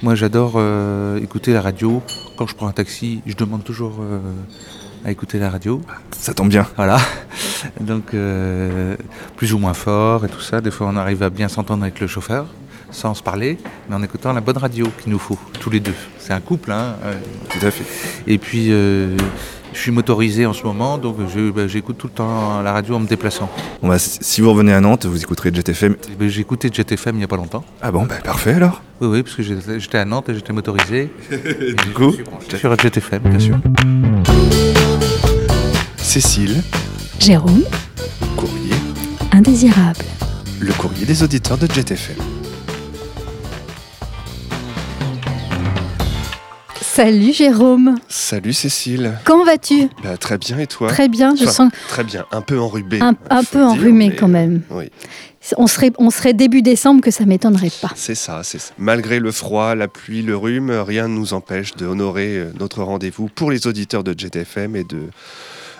Moi, j'adore euh, écouter la radio. Quand je prends un taxi, je demande toujours euh, à écouter la radio. Ça tombe bien. Voilà. Donc, euh, plus ou moins fort et tout ça. Des fois, on arrive à bien s'entendre avec le chauffeur, sans se parler, mais en écoutant la bonne radio qu'il nous faut, tous les deux. C'est un couple, hein. Tout à fait. Et puis, je suis motorisé en ce moment, donc je- bah, j'écoute tout le temps la radio en me déplaçant. Bon, bah, si vous revenez à Nantes, vous écouterez JetFM. Et ben, J'ai écouté JetFM il n'y a pas longtemps. Ah bon, bah parfait alors. Oui, oui, parce que j'étais à Nantes et j'étais motorisé. Du coup, Sur JetFM, bien sûr. Cécile, Jérôme, courrier, indésirable. le courrier des auditeurs de JetFM. Salut Jérôme, Salut Cécile. comment vas-tu? Bah, très bien et toi? Très bien, je Enfin, sens Très bien, un peu enrhumé. un, peu enrhumé mais- quand même. Oui, On serait, on serait début décembre que ça m'étonnerait pas. c'est ça, c'est ça. Malgré le froid, la pluie, le rhume, rien ne nous empêche d'honorer euh, notre rendez-vous pour les auditeurs de JetFM et de,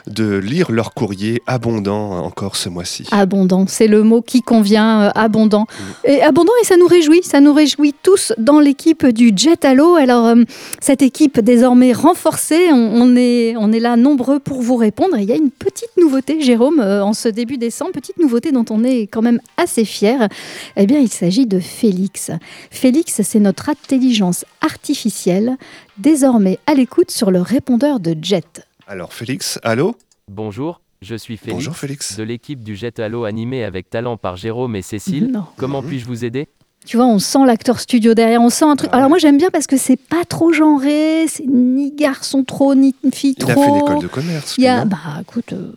de lire leur courrier abondant encore ce mois-ci. Abondant, c'est le mot qui convient, euh, abondant. Et abondant, et ça nous réjouit, ça nous réjouit tous dans l'équipe du Jet Allo. Alors, euh, cette équipe désormais renforcée, on, on est, on est là nombreux pour vous répondre. Et il y a une petite nouveauté, Jérôme, euh, en ce début décembre, petite nouveauté dont on est quand même assez fier. Eh bien, il s'agit de Félix. Félix, c'est notre intelligence artificielle, désormais à l'écoute sur le répondeur de Jet. Alors Félix, allô Bonjour, je suis Félix, Bonjour Félix. de l'équipe du Jet Halo animé avec talent par Jérôme et Cécile. Non. Comment puis-je vous aider? Tu vois, on sent l'acteur studio derrière, on sent un truc. Ah Alors moi j'aime bien parce que c'est pas trop genré, c'est ni garçon trop, ni fille Il trop. a fait l'école de commerce. Il a, bah écoute, euh,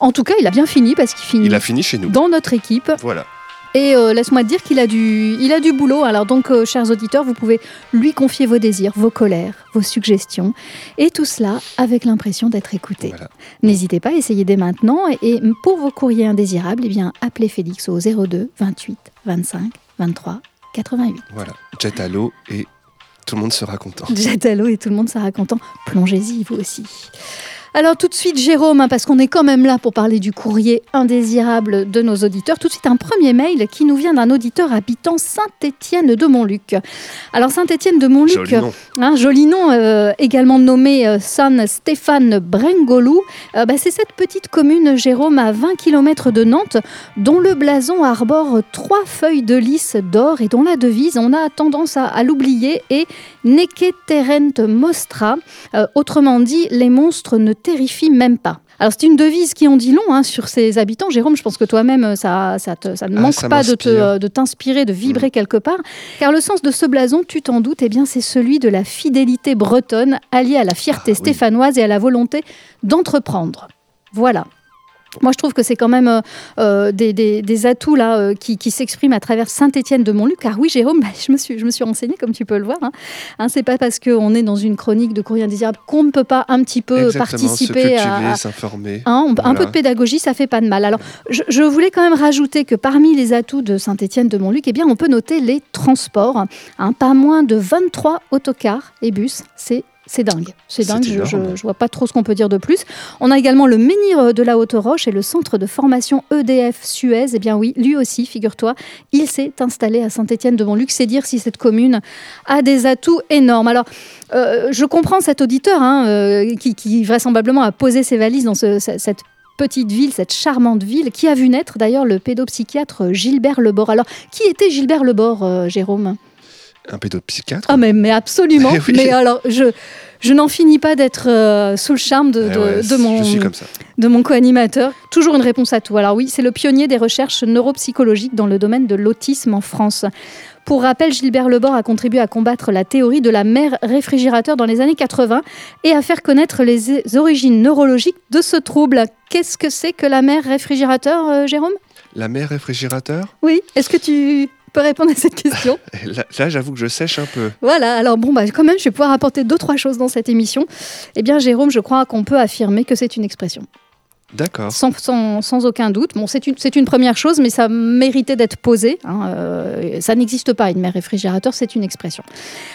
en tout cas il a bien fini parce qu'il finit Il a fini chez nous. dans notre équipe. Voilà. Et euh, laisse-moi te dire qu'il a du, il a du boulot. Alors donc, euh, chers auditeurs, vous pouvez lui confier vos désirs, vos colères, vos suggestions, et tout cela avec l'impression d'être écouté. Voilà. N'hésitez pas, essayez dès maintenant. Et pour vos courriers indésirables, eh bien, appelez Félix au 02 28 25 23 88. Voilà. Jet à l'eau et tout le monde sera content. Jet à l'eau et tout le monde sera content. Plongez-y, vous aussi. Alors tout de suite, Jérôme, hein, parce qu'on est quand même là pour parler du courrier indésirable de nos auditeurs. Tout de suite, un premier mail qui nous vient d'un auditeur habitant Saint-Étienne de Montluc. Alors Saint-Étienne de Montluc, Joli nom. un joli nom, euh, également nommé euh, San Stéphane Brengolou. Euh, bah, c'est cette petite commune, Jérôme, à 20 km de Nantes, dont le blason arbore trois feuilles de lys d'or et dont la devise, on a tendance à, à l'oublier, est Neke terrent mostra. Autrement dit, les monstres ne terrifient même pas. Alors c'est une devise qui en dit long hein, sur ses habitants. Jérôme, je pense que toi-même, euh, ça, ça, te- ça ne Ah, manque ça pas de te, euh, de t'inspirer, de vibrer quelque part. Car le sens de ce blason, tu t'en doutes, eh bien, c'est celui de la fidélité bretonne alliée à la fierté Ah, oui. stéphanoise et à la volonté d'entreprendre. Voilà. Moi, je trouve que c'est quand même euh, euh, des, des- des atouts là euh, qui, qui s'expriment à travers Saint-Étienne de Montluc. Car oui, Jérôme, bah, je me suis, je me suis renseignée comme tu peux le voir. Hein. Hein, c'est pas parce qu'on est dans une chronique de courrier indésirable qu'on ne peut pas un petit peu Exactement, participer à, s'informer. Hein, Un peu de pédagogie, ça fait pas de mal. Alors, je, je voulais quand même rajouter que parmi les atouts de Saint-Étienne de Montluc, eh bien, on peut noter les transports. Hein, pas moins de 23 autocars et bus. C'est c'est dingue, c'est dingue. Je, je, je vois pas trop ce qu'on peut dire de plus. On a également le menhir de la Haute-Roche et le centre de formation EDF Suez. Eh bien oui, lui aussi, figure-toi, il s'est installé à Saint-Étienne de Montluc. C'est dire si cette commune a des atouts énormes. Alors, euh, je comprends cet auditeur hein, euh, qui, qui vraisemblablement a posé ses valises dans ce- ce- cette petite ville, cette charmante ville, qui a vu naître d'ailleurs le pédopsychiatre Gilbert Lebord. Alors, qui était Gilbert Lebord, euh, Jérôme? Un pédopsychiatre. Ah, mais, mais absolument. Oui. Mais alors, je, je n'en finis pas d'être euh, sous le charme de, Eh ouais, mon, de mon co-animateur. Toujours une réponse à tout. Alors oui, c'est le pionnier des recherches neuropsychologiques dans le domaine de l'autisme en France. Pour rappel, Gilbert Lebord a contribué à combattre la théorie de la mère réfrigérateur dans les années 80 et à faire connaître les origines neurologiques de ce trouble. Qu'est-ce que c'est que la mère réfrigérateur, euh, Jérôme? La mère réfrigérateur? Oui, est-ce que tu peux répondre à cette question Là, là, j'avoue que je sèche un peu. Voilà, alors bon, bah, quand même, je vais pouvoir apporter deux, trois choses dans cette émission. Eh bien, Jérôme, je crois qu'on peut affirmer que c'est une expression. D'accord. Sans, aucun doute. Bon, c'est une, première chose, mais ça méritait d'être posé. hein. Euh, ça n'existe pas, une mère réfrigérateur, c'est une expression.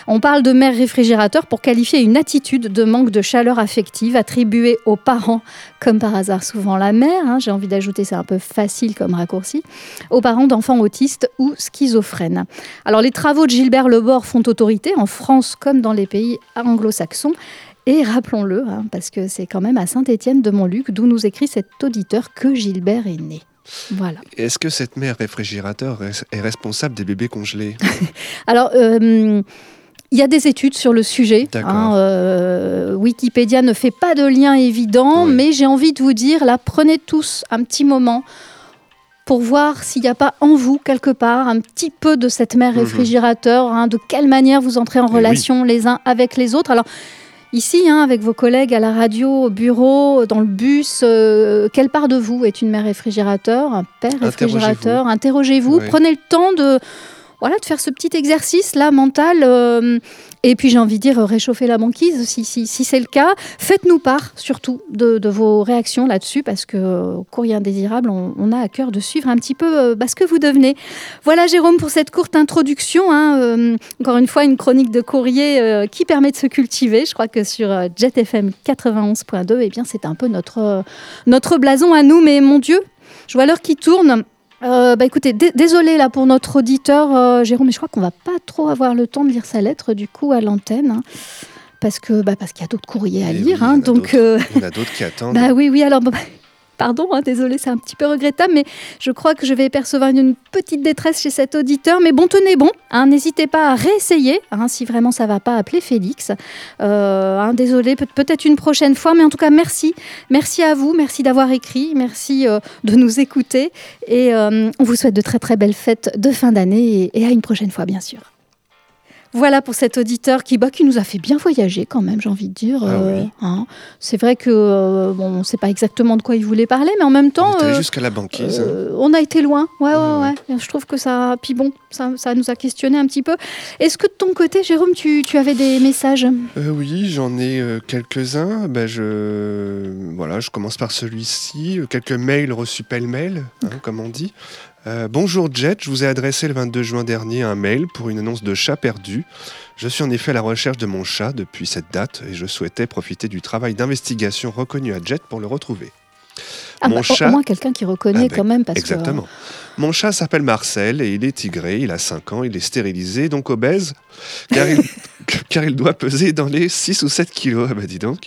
On parle de mère réfrigérateur pour qualifier une attitude de manque de chaleur affective attribuée aux parents, comme par hasard souvent la mère, hein, j'ai envie d'ajouter, c'est un peu facile comme raccourci, aux parents d'enfants autistes ou schizophrènes. Alors les travaux de Gilbert Lebord font autorité en France comme dans les pays anglo-saxons. Et rappelons-le, hein, parce que c'est quand même à Saint-Étienne de Montluc, d'où nous écrit cet auditeur, que Gilbert est né. Voilà. Est-ce que cette mère réfrigérateur est responsable des bébés congelés? Alors, euh, il y a des études sur le sujet. D'accord. hein, euh, Wikipédia ne fait pas de lien évident, Oui. mais j'ai envie de vous dire, là, prenez tous un petit moment pour voir s'il n'y a pas en vous, quelque part, un petit peu de cette mère Mhm. réfrigérateur, hein, de quelle manière vous entrez en Eh oui. relation les uns avec les autres. Alors, Ici, hein, avec vos collègues à la radio, au bureau, dans le bus, euh, quelle part de vous est une mère réfrigérateur, un père réfrigérateur? Interrogez-vous, prenez le temps de, voilà, de faire ce petit exercice là mental. euh, et puis j'ai envie de dire euh, réchauffer la banquise si, si, si c'est le cas. Faites-nous part surtout de, vos réactions là-dessus parce que euh, courrier indésirable, on, a à cœur de suivre un petit peu euh, bah, ce que vous devenez. Voilà Jérôme pour cette courte introduction. hein, encore une fois, une chronique de courrier qui permet de se cultiver. Je crois que sur euh, Jet FM 91.2, eh bien c'est un peu notre, notre blason à nous. Mais mon Dieu, je vois l'heure qui tourne. Euh, bah écoutez, dé- désolé là pour notre auditeur euh, Jérôme, mais je crois qu'on va pas trop avoir le temps de lire sa lettre du coup à l'antenne, hein, parce que bah, parce qu'il y a d'autres courriers à Eh oui, lire, en hein, a donc d'autres. euh, Il y en a d'autres qui attendent. bah oui oui alors bah, pardon, hein, désolé c'est un petit peu regrettable, mais je crois que je vais percevoir une, petite détresse chez cet auditeur, mais bon tenez bon, hein, n'hésitez pas à réessayer, hein, si vraiment ça va pas appeler Félix, Euh, hein, désolé peut- peut-être une prochaine fois, mais en tout cas merci, merci à vous, merci d'avoir écrit, merci euh, de nous écouter. Et euh, on vous souhaite de très très belles fêtes de fin d'année et à une prochaine fois, bien sûr. Voilà pour cet auditeur qui, bah, qui nous a fait bien voyager quand même, j'ai envie de dire. Ah oui. hein. C'est vrai que euh, bon, on ne sait pas exactement de quoi il voulait parler, mais en même On temps, allé euh, jusqu'à la banquise. hein. euh, on a été loin. Ouais, ouais, Ouais, Je trouve que ça. Puis bon, ça, ça nous a questionné un petit peu. Est-ce que de ton côté, Jérôme, tu, tu avais des messages? Euh, oui, j'en ai euh, quelques-uns. Ben, je... Voilà, je commence par celui-ci. Euh, Quelques mails reçus pêle-mêle, hein, comme on dit. Euh, Bonjour Jet, je vous ai adressé le 22 juin dernier un mail pour une annonce de chat perdu. Je suis en effet à la recherche de mon chat depuis cette date et je souhaitais profiter du travail d'investigation reconnu à Jet pour le retrouver. Ah, Mon bah, chat- Au moins quelqu'un qui reconnaît Ah, quand même. Parce Exactement. Mon chat s'appelle Marcel et il est tigré, il a 5 ans, il est stérilisé, donc obèse, car il, car il doit peser dans les 6 ou 7 kilos, ah bah dis donc.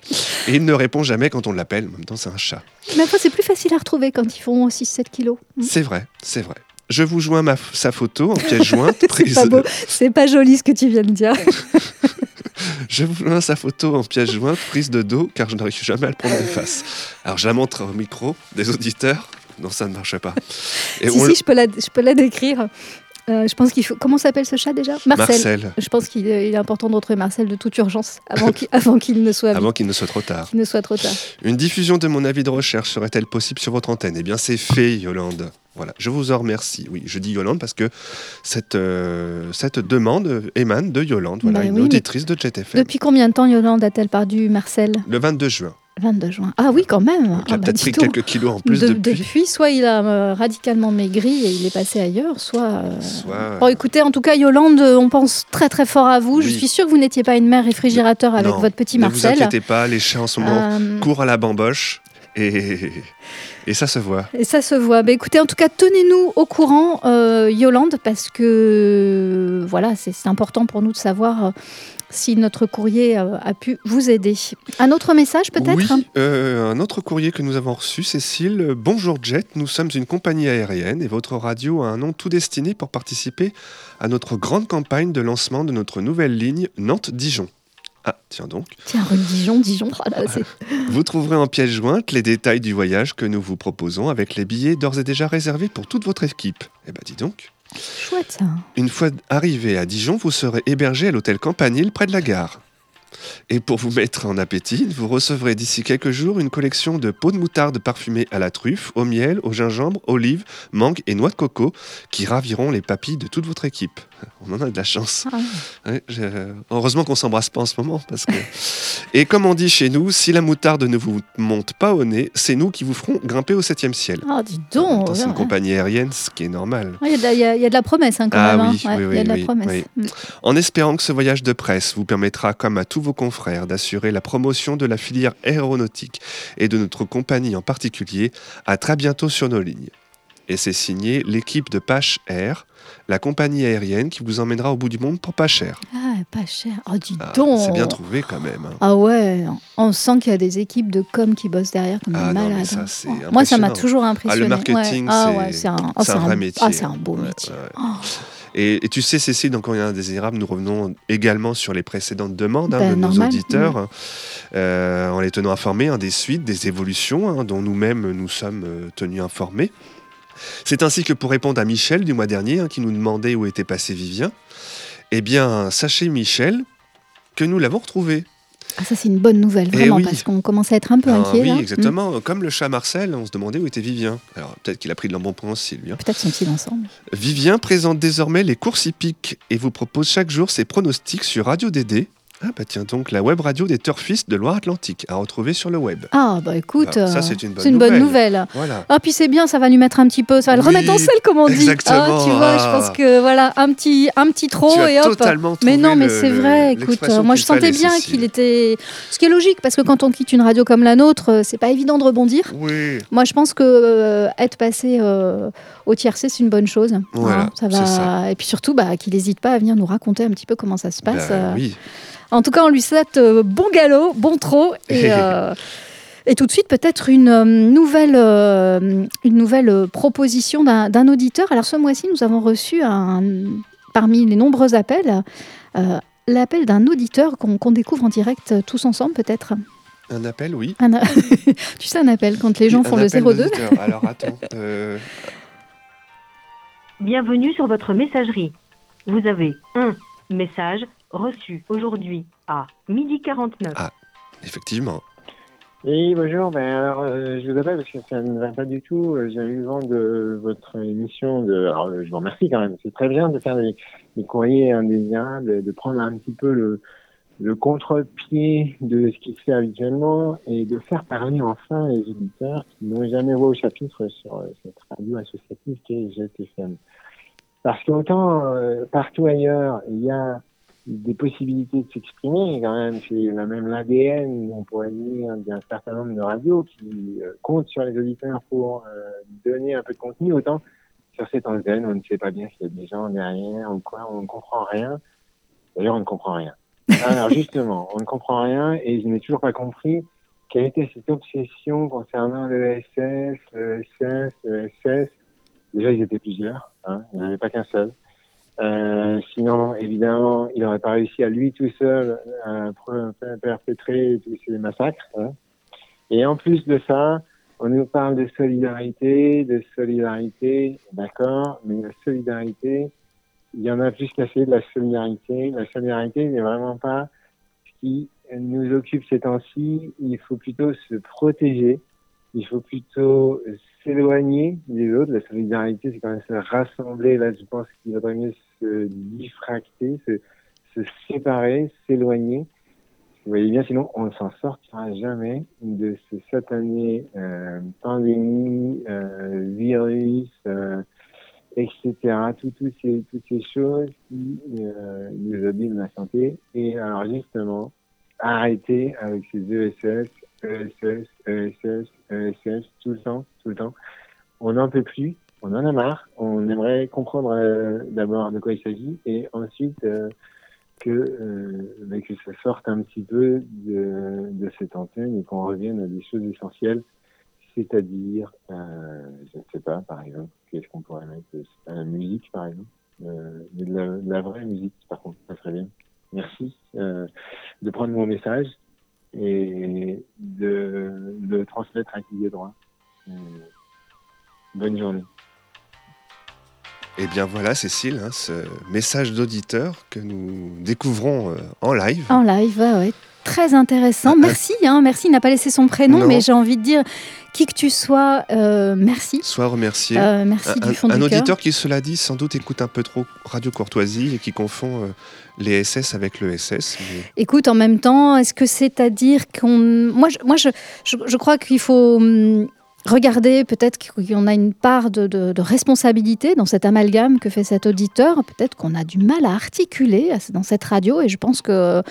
Et il ne répond jamais quand on l'appelle, en même temps c'est un chat. Mais après, c'est plus facile à retrouver quand ils font 6-7 kilos. C'est vrai, c'est vrai. Je vous joins ma, sa photo en pièce jointe. C'est pas beau. C'est pas joli ce que tu viens de dire. Je vous joins sa photo en pièce jointe, prise de dos, car je n'arrive jamais à le prendre de face. Alors je la montre au micro des auditeurs. Non, ça ne marche pas. Et si, on si, le- je peux la, je peux la décrire. Euh, je pense qu'il faut. Comment s'appelle ce chat déjà? Marcel. Marcel, Je pense qu'il est, important de retrouver Marcel de toute urgence avant qu'il, avant qu'il ne soit avant qu'il ne soit trop tard. qu'il ne soit trop tard. Une diffusion de mon avis de recherche serait-elle possible sur votre antenne? Eh bien, c'est fait, Yolande. Voilà, je vous en remercie. Oui, je dis Yolande parce que cette, euh, cette demande émane de Yolande, voilà, Bah une oui, auditrice de JetFM. Depuis combien de temps Yolande a-t-elle perdu Marcel? Le 22 juin. 22 juin. Ah oui, quand même. Il Ah a bah, peut-être pris quelques kilos en plus De- depuis. soit il a euh, radicalement maigri et il est passé ailleurs, soit. euh, Soit- Bon, écoutez, en tout cas, Yolande, euh, on pense très très fort à vous. Je suis sûre que vous n'étiez pas une mère réfrigérateur avec Non, votre petit ne vous Marcel. inquiétez pas, les chats en ce moment Euh, courent à la bamboche et, et ça se voit. Et ça se voit. Bah, écoutez, en tout cas, tenez-nous au courant, euh, Yolande, parce que voilà, c'est important pour nous de savoir euh, si notre courrier euh, a pu vous aider. Un autre message peut-être Oui, euh, un autre courrier que nous avons reçu, Cécile. Bonjour Jet, nous sommes une compagnie aérienne et votre radio a un nom tout destiné pour participer à notre grande campagne de lancement de notre nouvelle ligne Nantes-Dijon. Ah, tiens donc. Tiens, Dijon, Dijon. Oh là, c'est- Vous trouverez en pièce jointe les détails du voyage que nous vous proposons avec les billets d'ores et déjà réservés pour toute votre équipe. Eh ben dis donc. chouette ça. Une fois arrivé à Dijon, vous serez hébergé à l'hôtel Campanile près de la gare. Et pour vous mettre en appétit, vous recevrez d'ici quelques jours une collection de pots de moutarde parfumés à la truffe, au miel, au gingembre, olives, mangue et noix de coco qui raviront les papilles de toute votre équipe. On en a de la chance. Ah. Ouais, j'ai- heureusement qu'on s'embrasse pas en ce moment. Parce que... Et comme on dit chez nous, si la moutarde ne vous monte pas au nez, c'est nous qui vous ferons grimper au septième ciel. Ah, dis donc C'est une ouais. compagnie aérienne, ce qui est normal. Il y, a de la- il y a- il y a de la promesse hein, quand Ah même. hein. oui, oui, il y a de la promesse. Mm. En espérant que ce voyage de presse vous permettra, comme à tous vos confrères, d'assurer la promotion de la filière aéronautique et de notre compagnie en particulier, à très bientôt sur nos lignes. Et c'est signé l'équipe de Pache Air, la compagnie aérienne qui vous emmènera au bout du monde pour pas cher. Ah, pas cher. Oh, dis Ah, donc. c'est bien trouvé quand même. hein. Ah ouais, on sent qu'il y a des équipes de com qui bossent derrière comme Ah des non, mais malades. ça, hein. Oh, Moi, ça m'a toujours impressionné. Ah, le marketing, ouais. Ah c'est- ouais, un, oh, un vrai métier. Ah, c'est un beau Ouais, métier. Oh, Et, et tu sais, Cécile, dans Courrier Indésirable, nous revenons également sur les précédentes demandes hein, Ben, de nos auditeurs, euh, en les tenant informés hein, des suites, des évolutions dont nous-mêmes nous sommes euh, tenus informés. C'est ainsi que pour répondre à Michel du mois dernier, hein, qui nous demandait où était passé Vivien, eh bien, sachez, Michel, que nous l'avons retrouvé. Ah, ça, c'est une bonne nouvelle, Eh vraiment, oui. parce qu'on commence à être un peu Ah inquiet. oui, là. Mm. exactement. Comme le chat Marcel, on se demandait où était Vivien. Alors, peut-être qu'il a pris de l'embonpoint aussi, lui. hein. Peut-être sont-ils ensemble. Vivien présente désormais les courses hippiques et vous propose chaque jour ses pronostics sur Radio DD. Ah bah tiens donc, la web radio des turfistes de Loire-Atlantique, à retrouver sur le web. Ah, bah écoute, Ah, ça, euh, c'est une bonne c'est une bonne nouvelle. Voilà. Ah, puis c'est bien, ça va lui mettre un petit peu, ça va le Oui, remettre en selle, comme on dit. exactement. Ah, tu vois, je Ah. pense que voilà, un petit, un petit trop tu as et hop. totalement Mais non, mais le- c'est le- vrai. Écoute, euh, moi je sentais bien qu'il était. Ce qui est logique, parce que quand on quitte une radio comme la nôtre, euh, c'est pas évident de rebondir. Oui, Moi, je pense que euh, être passé euh, au tiercé, c'est une bonne chose. Hein, Voilà, ça va. ça. Et puis surtout, bah, qu'il n'hésite pas à venir nous raconter un petit peu comment ça se passe. bah euh. oui. En tout cas, on lui souhaite euh, bon galop, bon trot. Et, euh, et tout de suite, peut-être une euh, nouvelle, euh, une nouvelle proposition d'un d'un auditeur. Alors, ce mois-ci, nous avons reçu un, parmi les nombreux appels, euh, l'appel d'un auditeur qu'on qu'on découvre en direct tous ensemble, peut-être. Un appel, oui. Un a- tu sais, un appel quand les gens font le appel 02. d'auditeur. Alors attends. euh, Bienvenue sur votre messagerie. Vous avez un message reçu aujourd'hui à midi 49. effectivement. Oui, bonjour. Ben, alors, euh, je vous appelle parce que ça ne va pas du tout. Euh, J'ai eu vent de votre émission. De... Alors, euh, je vous remercie quand même. C'est très bien de faire des, des courriers indésirables, de prendre un petit peu le, le contre-pied de ce qui se fait habituellement et de faire parler enfin les auditeurs qui n'ont jamais voix au chapitre sur euh, cette radio associative qui est GTFM. Parce qu'autant euh, partout ailleurs, il y a des possibilités de s'exprimer quand même. C'est la même l'ADN, on pourrait dire, d'un certain nombre de radios qui euh, comptent sur les auditeurs pour euh, donner un peu de contenu. Autant sur cette antenne, on ne sait pas bien s'il y a des gens derrière ou quoi, on ne comprend rien. D'ailleurs, on ne comprend rien. Alors justement, on ne comprend rien et je n'ai toujours pas compris quelle était cette obsession concernant le SS, le SS, le SS. Déjà, ils étaient plusieurs, hein, il n'y en avait pas qu'un seul. Euh, sinon, évidemment, il n'aurait pas réussi à lui tout seul à perpétrer tous ces massacres. hein. Et en plus de ça, on nous parle de solidarité, de solidarité, d'accord, mais la solidarité, il y en a plus qu'assez de la solidarité. La solidarité n'est vraiment pas ce qui nous occupe ces temps-ci. Il faut plutôt se protéger. Il faut plutôt s'éloigner des autres. La solidarité, c'est quand même se rassembler. Là, je pense qu'il vaudrait mieux se diffracter, se, séparer, s'éloigner. Vous voyez bien, sinon on ne s'en sortira jamais de ce satané euh, pandémie, euh, virus, euh, etc. Toutes ces choses qui nous abîment la santé. Et alors justement, arrêter avec ces ESS, ESS, ESS, ESS, tout le temps, tout le temps. On n'en peut plus, on en a marre, on aimerait comprendre euh, d'abord de quoi il s'agit et ensuite euh, que, euh, bah, que ça sorte un petit peu de, de cette antenne et qu'on revienne à des choses essentielles, c'est-à-dire, euh, je ne sais pas, par exemple, qu'est-ce qu'on pourrait mettre, sais pas, la musique, par exemple, euh, mais de la, de la vraie musique, par contre, ça serait bien. Merci euh, de prendre mon message et de le transmettre à qui est droit. Euh, bonne journée. Eh bien voilà, Cécile, hein, ce message d'auditeur que nous découvrons euh, en live. En live, ouais. Très intéressant. Ah, ah. Merci, hein, merci. Il n'a pas laissé son prénom, Non. mais j'ai envie de dire, qui que tu sois, euh, merci. Sois remercié. Euh, merci un du fond un du cœur. auditeur qui, cela dit, sans doute écoute un peu trop Radio Courtoisie et qui confond euh, les SS avec le SS. mais- Écoute, en même temps, est-ce que c'est à dire qu'on. Moi, je, moi je, je, je crois qu'il faut hum, regarder, peut-être qu'on a une part de, de- de responsabilité dans cet amalgame que fait cet auditeur. Peut-être qu'on a du mal à articuler dans cette radio, et je pense que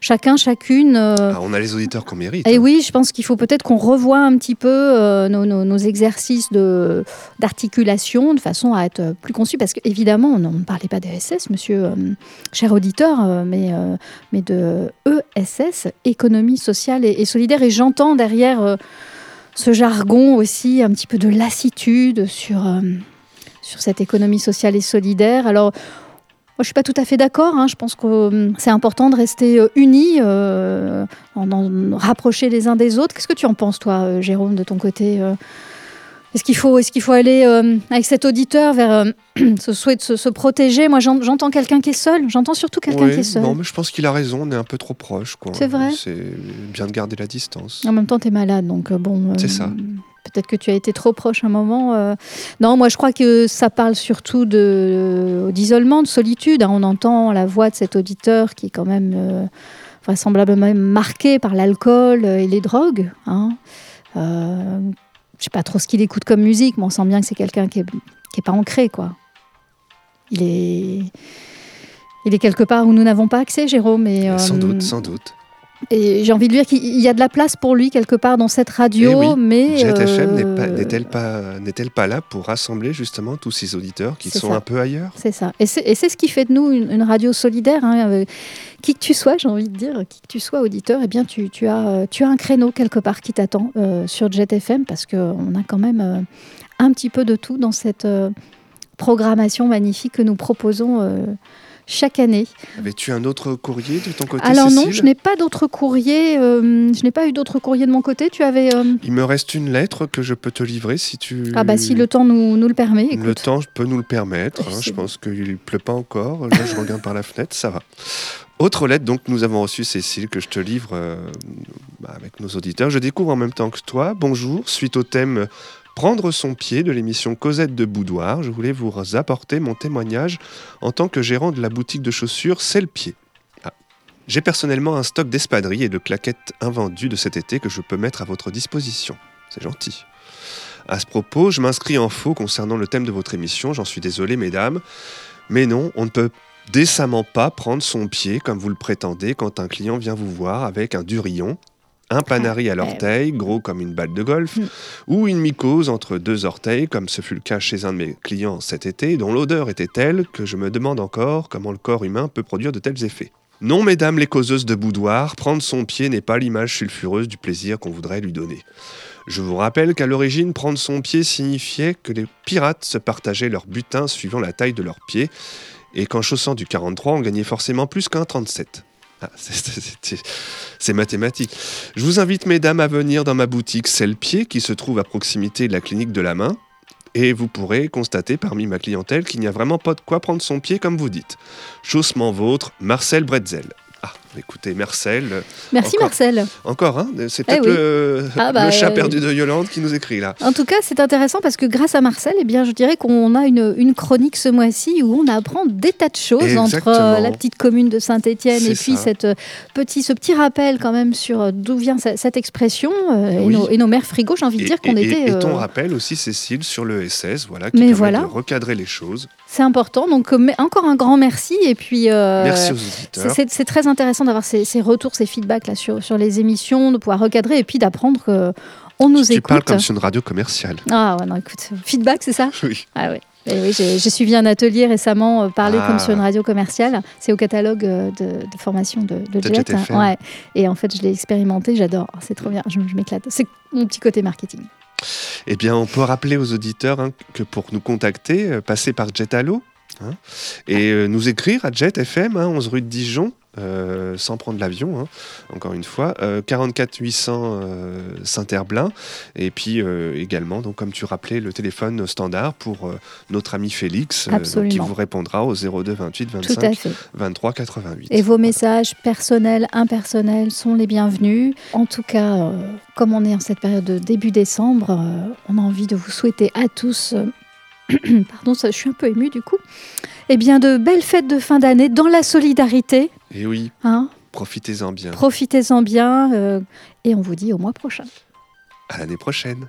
chacun, chacune. euh, Ah, on a les auditeurs qu'on mérite. Et hein. oui, je pense qu'il faut peut-être qu'on revoie un petit peu euh, nos, nos- nos exercices d'articulation de, façon à être plus conçus. Parce qu'évidemment, on ne parlait pas d'ESS, monsieur, euh, cher auditeur, euh, mais, mais de ESS, économie sociale et, et solidaire. Et j'entends derrière ce jargon aussi un petit peu de lassitude sur, euh, sur cette économie sociale et solidaire. Alors, moi, je suis pas tout à fait d'accord. hein. Je pense que euh, c'est important de rester euh, unis, en, en rapprocher les uns des autres. Qu'est-ce que tu en penses, toi, Jérôme, de ton côté Est-ce qu'il faut, est qu'il faut aller euh, avec cet auditeur vers euh, ce souhait de se, se protéger? Moi, j'en- j'entends quelqu'un qui est seul. J'entends surtout quelqu'un Oui, qui est seul. non, mais je pense qu'il a raison, on est un peu trop proche. C'est vrai C'est bien de garder la distance. En même temps, tu es malade, donc euh, bon. euh, C'est ça. Peut-être que tu as été trop proche un moment. Non, moi je crois que ça parle surtout d'isolement, de solitude. hein. On entend la voix de cet auditeur qui est quand même vraisemblablement marqué par l'alcool et les drogues. Hein. Euh, je sais pas trop ce qu'il écoute comme musique, mais on sent bien que c'est quelqu'un qui est, qui est pas ancré, quoi. Il est, il est quelque part où nous n'avons pas accès, Jérôme. Et, sans euh, doute, sans doute. Et j'ai envie de lui dire qu'il y a de la place pour lui quelque part dans cette radio, Eh oui, mais Jet FM euh, n'est pas- n'est-elle pas, n'est-elle pas là pour rassembler justement tous ces auditeurs qui sont ça. un peu ailleurs? C'est ça. Et c'est ce qui fait de nous une, une radio solidaire. hein. Euh, Qui que tu sois, j'ai envie de dire, qui que tu sois auditeur, eh bien tu, tu as, euh, tu as un créneau quelque part qui t'attend euh, sur Jet FM parce qu'on a quand même euh, un petit peu de tout dans cette programmation magnifique que nous proposons chaque année. Avais-tu un autre courrier de ton côté Alors non, je n'ai pas d'autres courriers. euh, je n'ai pas eu d'autres courriers de mon côté. Tu avais... euh, Il me reste une lettre que je peux te livrer si tu... Ah bah si le temps nous, nous le permet, écoute. Le temps peut nous le permettre. hein. Je pense qu'il ne pleut pas encore. Là, je regarde par la fenêtre, ça va. Autre lettre, donc, nous avons reçu, Cécile, que je te livre euh, bah, avec nos auditeurs. Je découvre en même temps que toi. Bonjour. Suite au thème Prendre son pied de l'émission Cosette de Boudoir, je voulais vous apporter mon témoignage en tant que gérant de la boutique de chaussures C'est le pied. Ah. J'ai personnellement un stock d'espadrilles et de claquettes invendues de cet été que je peux mettre à votre disposition. C'est gentil. À ce propos, je m'inscris en faux concernant le thème de votre émission, j'en suis désolé mesdames, mais non, on ne peut décemment pas prendre son pied comme vous le prétendez quand un client vient vous voir avec un durillon, un panari à l'orteil, gros comme une balle de golf, Mm. ou une mycose entre deux orteils, comme ce fut le cas chez un de mes clients cet été, dont l'odeur était telle que je me demande encore comment le corps humain peut produire de tels effets. Non, mesdames les causeuses de boudoir, prendre son pied n'est pas l'image sulfureuse du plaisir qu'on voudrait lui donner. Je vous rappelle qu'à l'origine, prendre son pied signifiait que les pirates se partageaient leur butin suivant la taille de leurs pieds, et qu'en chaussant du 43, on gagnait forcément plus qu'un 37. Ah, c'est- mathématique. Je vous invite, mesdames, à venir dans ma boutique C'est le pied, qui se trouve à proximité de la clinique de la main, et vous pourrez constater parmi ma clientèle qu'il n'y a vraiment pas de quoi prendre son pied comme vous dites. Chaussement vôtre, Marcel Bretzel. Ah, écoutez, Marcel, Merci Encore. Marcel. encore, hein, c'est peut-être Eh oui. le, Ah bah, le chat euh, perdu de Yolande qui nous écrit là. En tout cas, c'est intéressant parce que grâce à Marcel, eh bien, je dirais qu'on a une, une chronique ce mois-ci où on apprend des tas de choses entre euh, la petite commune de Saint-Étienne et puis ça. cette, euh, petit, ce petit rappel quand même sur d'où vient ce- cette expression et, nos, et nos mères frigo. J'ai envie de dire qu'on était. et ton rappel aussi, Cécile, sur le SS, voilà, qui Mais permet voilà. de recadrer les choses. c'est important. Donc, encore un grand merci. Et puis. Merci aux auditeurs. C'est très intéressant d'avoir ces, ces retours, ces feedbacks là, sur, sur les émissions, de pouvoir recadrer et puis d'apprendre qu'on nous tu écoute. parles comme sur une radio commerciale. Ah ouais, non, écoute, feedback, c'est ça? Oui. Ah ouais. Et oui, j'ai j'ai suivi un atelier récemment, euh, parler Ah. comme sur une radio commerciale. C'est au catalogue euh, de, de formation de, de De Jet. FM. Ouais. Et en fait, je l'ai expérimenté, j'adore. Oh, C'est trop bien, je, je m'éclate. C'est mon petit côté marketing. Eh bien, on peut rappeler aux auditeurs hein, que pour nous contacter, euh, passer par Jet Allo hein, et euh, nous écrire à Jet FM, hein, 11 rue de Dijon, euh, sans prendre l'avion, hein, encore une fois. Euh, 44 800 euh, Saint-Herblain. Et puis euh, également, donc, comme tu rappelais, le téléphone standard pour euh, notre ami Félix, qui vous répondra au 02 28 Tout à 25 fait. 23 88. Et vos messages personnels, impersonnels sont les bienvenus. En tout cas, comme on est en cette période de début décembre, on a envie de vous souhaiter à tous, pardon, ça, je suis un peu émue du coup, eh bien de belles fêtes de fin d'année dans la solidarité. Et oui, Hein? Profitez-en bien. Profitez-en bien euh, et on vous dit au mois prochain. À l'année prochaine.